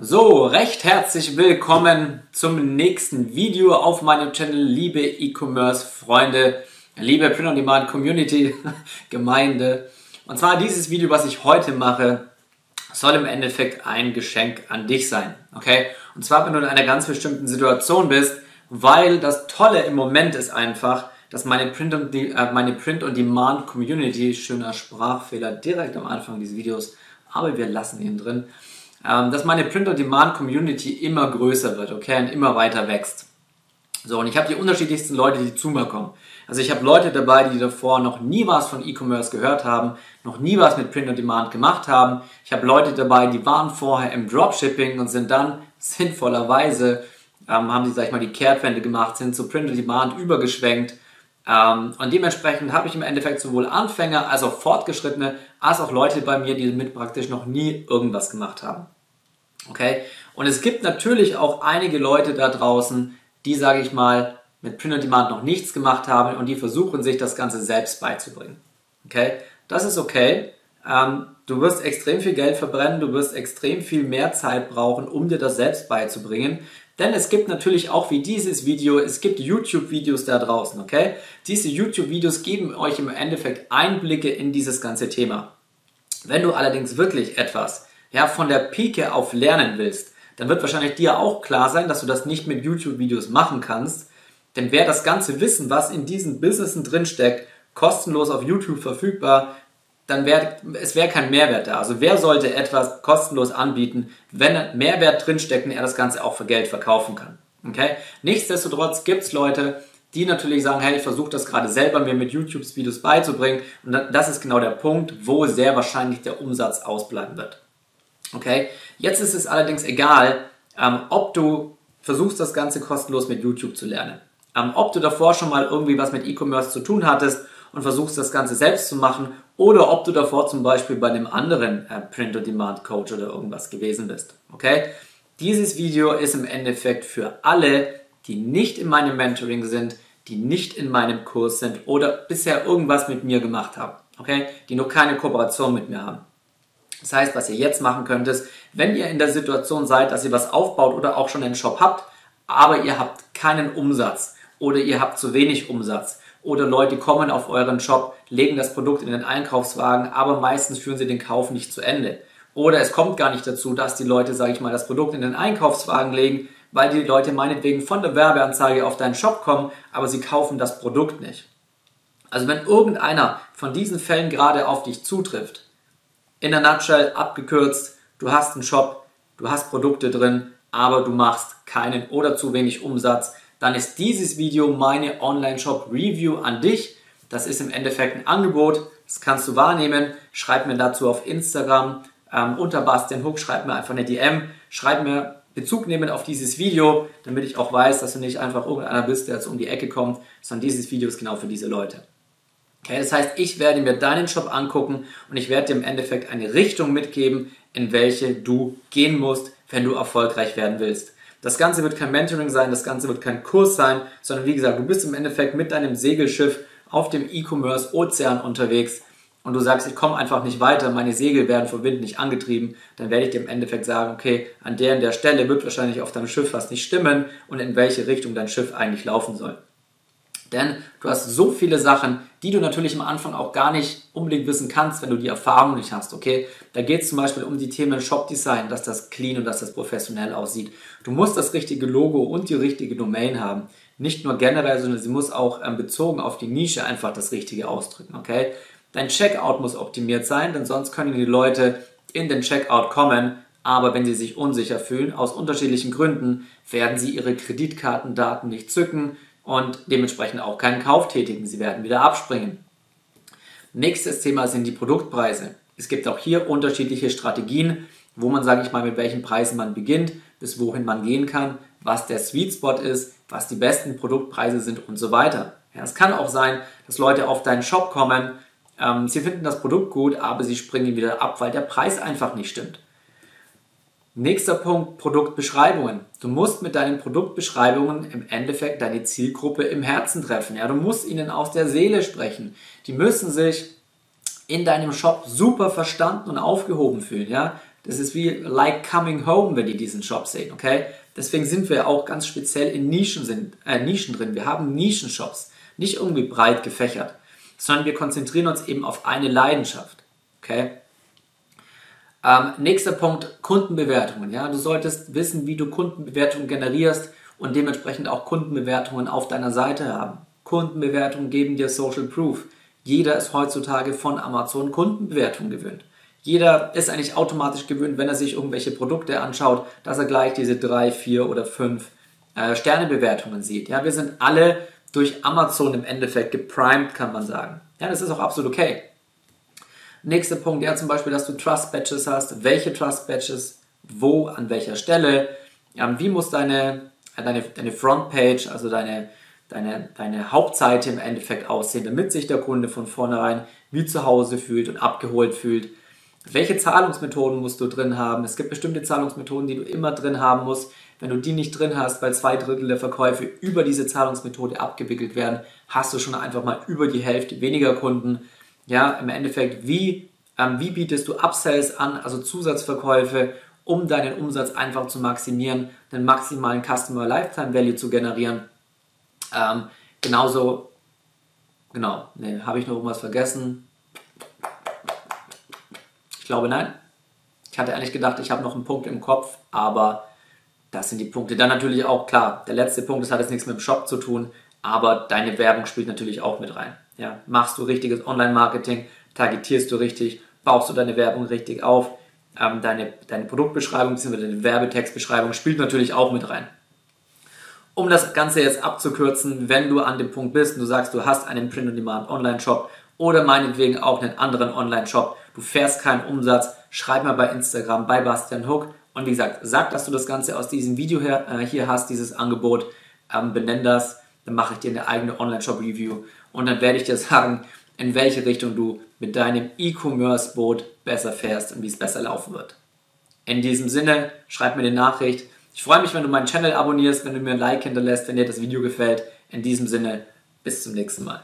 So, recht herzlich willkommen zum nächsten Video auf meinem Channel, liebe E-Commerce-Freunde, liebe Print-on-Demand Community, Gemeinde. Und zwar dieses Video, was ich heute mache, soll im Endeffekt ein Geschenk an dich sein, okay? Und zwar, wenn du in einer ganz bestimmten Situation bist, weil das Tolle im Moment ist einfach, dass meine Print- und, äh, meine Print -on Demand Community, schöner Sprachfehler direkt am Anfang dieses Videos, aber wir lassen ihn drin, dass meine Print- und Demand Community immer größer wird, okay, und immer weiter wächst. So, und ich habe die unterschiedlichsten Leute, die zu mir kommen. Also ich habe Leute dabei, die davor noch nie was von E-Commerce gehört haben, noch nie was mit Print on Demand gemacht haben. Ich habe Leute dabei, die waren vorher im Dropshipping und sind dann sinnvollerweise, ähm, haben sie, sag ich mal, die Kehrtwende gemacht, sind zu Print on Demand übergeschwenkt. Ähm, und dementsprechend habe ich im Endeffekt sowohl Anfänger als auch Fortgeschrittene, als auch Leute bei mir, die mit praktisch noch nie irgendwas gemacht haben. Okay? Und es gibt natürlich auch einige Leute da draußen, die, sage ich mal, mit Print on Demand noch nichts gemacht haben und die versuchen sich das Ganze selbst beizubringen. Okay, das ist okay. Ähm, du wirst extrem viel Geld verbrennen, du wirst extrem viel mehr Zeit brauchen, um dir das selbst beizubringen. Denn es gibt natürlich auch wie dieses Video, es gibt YouTube-Videos da draußen, okay? Diese YouTube-Videos geben euch im Endeffekt Einblicke in dieses ganze Thema. Wenn du allerdings wirklich etwas ja, von der Pike auf lernen willst, dann wird wahrscheinlich dir auch klar sein, dass du das nicht mit YouTube-Videos machen kannst, denn wer das ganze Wissen, was in diesen Businessen drinsteckt, kostenlos auf YouTube verfügbar, dann wäre es wäre kein Mehrwert da. Also wer sollte etwas kostenlos anbieten, wenn Mehrwert drinsteckt und er das Ganze auch für Geld verkaufen kann. Okay? Nichtsdestotrotz gibt es Leute, die natürlich sagen, hey, ich versuche das gerade selber mir mit YouTube-Videos beizubringen. Und das ist genau der Punkt, wo sehr wahrscheinlich der Umsatz ausbleiben wird. Okay? Jetzt ist es allerdings egal, ähm, ob du versuchst, das Ganze kostenlos mit YouTube zu lernen ähm, ob du davor schon mal irgendwie was mit E-Commerce zu tun hattest und versuchst das Ganze selbst zu machen oder ob du davor zum Beispiel bei einem anderen äh, Print-on-Demand-Coach oder irgendwas gewesen bist. Okay? Dieses Video ist im Endeffekt für alle, die nicht in meinem Mentoring sind, die nicht in meinem Kurs sind oder bisher irgendwas mit mir gemacht haben. Okay? Die noch keine Kooperation mit mir haben. Das heißt, was ihr jetzt machen könnt, ist, wenn ihr in der Situation seid, dass ihr was aufbaut oder auch schon einen Shop habt, aber ihr habt keinen Umsatz, oder ihr habt zu wenig Umsatz oder Leute kommen auf euren Shop, legen das Produkt in den Einkaufswagen, aber meistens führen sie den Kauf nicht zu Ende. Oder es kommt gar nicht dazu, dass die Leute, sage ich mal, das Produkt in den Einkaufswagen legen, weil die Leute meinetwegen von der Werbeanzeige auf deinen Shop kommen, aber sie kaufen das Produkt nicht. Also wenn irgendeiner von diesen Fällen gerade auf dich zutrifft, in der Nutshell abgekürzt, du hast einen Shop, du hast Produkte drin, aber du machst keinen oder zu wenig Umsatz, dann ist dieses Video meine Online-Shop-Review an dich. Das ist im Endeffekt ein Angebot, das kannst du wahrnehmen. Schreib mir dazu auf Instagram ähm, unter Bastian Hook, schreib mir einfach eine DM, schreib mir Bezug nehmen auf dieses Video, damit ich auch weiß, dass du nicht einfach irgendeiner bist, der jetzt um die Ecke kommt, sondern dieses Video ist genau für diese Leute. Okay, das heißt, ich werde mir deinen Shop angucken und ich werde dir im Endeffekt eine Richtung mitgeben, in welche du gehen musst, wenn du erfolgreich werden willst. Das Ganze wird kein Mentoring sein, das Ganze wird kein Kurs sein, sondern wie gesagt, du bist im Endeffekt mit deinem Segelschiff auf dem E-Commerce-Ozean unterwegs und du sagst, ich komme einfach nicht weiter, meine Segel werden vom Wind nicht angetrieben, dann werde ich dir im Endeffekt sagen, okay, an der und der Stelle wird wahrscheinlich auf deinem Schiff was nicht stimmen und in welche Richtung dein Schiff eigentlich laufen soll. Denn du hast so viele Sachen, die du natürlich am Anfang auch gar nicht unbedingt wissen kannst, wenn du die Erfahrung nicht hast, okay? Da geht es zum Beispiel um die Themen Shop-Design, dass das clean und dass das professionell aussieht. Du musst das richtige Logo und die richtige Domain haben. Nicht nur generell, sondern sie muss auch ähm, bezogen auf die Nische einfach das Richtige ausdrücken, okay? Dein Checkout muss optimiert sein, denn sonst können die Leute in den Checkout kommen, aber wenn sie sich unsicher fühlen, aus unterschiedlichen Gründen, werden sie ihre Kreditkartendaten nicht zücken, und dementsprechend auch keinen Kauf tätigen. Sie werden wieder abspringen. Nächstes Thema sind die Produktpreise. Es gibt auch hier unterschiedliche Strategien, wo man, sage ich mal, mit welchen Preisen man beginnt, bis wohin man gehen kann, was der Sweet Spot ist, was die besten Produktpreise sind und so weiter. Ja, es kann auch sein, dass Leute auf deinen Shop kommen, ähm, sie finden das Produkt gut, aber sie springen wieder ab, weil der Preis einfach nicht stimmt. Nächster Punkt, Produktbeschreibungen. Du musst mit deinen Produktbeschreibungen im Endeffekt deine Zielgruppe im Herzen treffen. Ja, du musst ihnen aus der Seele sprechen. Die müssen sich in deinem Shop super verstanden und aufgehoben fühlen. Ja, Das ist wie like coming home, wenn die diesen Shop sehen, okay? Deswegen sind wir auch ganz speziell in Nischen, sind, äh, Nischen drin. Wir haben Nischenshops, nicht irgendwie breit gefächert, sondern wir konzentrieren uns eben auf eine Leidenschaft, okay? Ähm, nächster Punkt, Kundenbewertungen. Ja? Du solltest wissen, wie du Kundenbewertungen generierst und dementsprechend auch Kundenbewertungen auf deiner Seite haben. Kundenbewertungen geben dir Social Proof. Jeder ist heutzutage von Amazon Kundenbewertungen gewöhnt. Jeder ist eigentlich automatisch gewöhnt, wenn er sich irgendwelche Produkte anschaut, dass er gleich diese drei, vier oder fünf äh, Sternebewertungen sieht. Ja, wir sind alle durch Amazon im Endeffekt geprimed, kann man sagen. Ja, das ist auch absolut okay. Nächster Punkt, ja, zum Beispiel, dass du Trust Badges hast. Welche Trust Badges? Wo? An welcher Stelle? Ja, wie muss deine, deine, deine Frontpage, also deine, deine, deine Hauptseite im Endeffekt aussehen, damit sich der Kunde von vornherein wie zu Hause fühlt und abgeholt fühlt? Welche Zahlungsmethoden musst du drin haben? Es gibt bestimmte Zahlungsmethoden, die du immer drin haben musst. Wenn du die nicht drin hast, weil zwei Drittel der Verkäufe über diese Zahlungsmethode abgewickelt werden, hast du schon einfach mal über die Hälfte weniger Kunden. Ja, im Endeffekt, wie, ähm, wie bietest du Upsells an, also Zusatzverkäufe, um deinen Umsatz einfach zu maximieren, den maximalen Customer Lifetime Value zu generieren. Ähm, genauso, genau, ne, habe ich noch irgendwas vergessen? Ich glaube nein. Ich hatte eigentlich gedacht, ich habe noch einen Punkt im Kopf, aber das sind die Punkte. Dann natürlich auch klar, der letzte Punkt, das hat jetzt nichts mit dem Shop zu tun, aber deine Werbung spielt natürlich auch mit rein. Ja, machst du richtiges Online-Marketing, targetierst du richtig, baust du deine Werbung richtig auf, ähm, deine, deine Produktbeschreibung bzw. deine Werbetextbeschreibung spielt natürlich auch mit rein. Um das Ganze jetzt abzukürzen, wenn du an dem Punkt bist und du sagst, du hast einen Print-on-Demand Online-Shop oder meinetwegen auch einen anderen Online-Shop, du fährst keinen Umsatz, schreib mal bei Instagram bei Bastian Hook und wie gesagt, sag, dass du das Ganze aus diesem Video her, äh, hier hast, dieses Angebot, ähm, benenn das, dann mache ich dir eine eigene Online-Shop-Review und dann werde ich dir sagen, in welche Richtung du mit deinem E-Commerce-Boot besser fährst und wie es besser laufen wird. In diesem Sinne, schreib mir eine Nachricht. Ich freue mich, wenn du meinen Channel abonnierst, wenn du mir ein Like hinterlässt, wenn dir das Video gefällt. In diesem Sinne, bis zum nächsten Mal.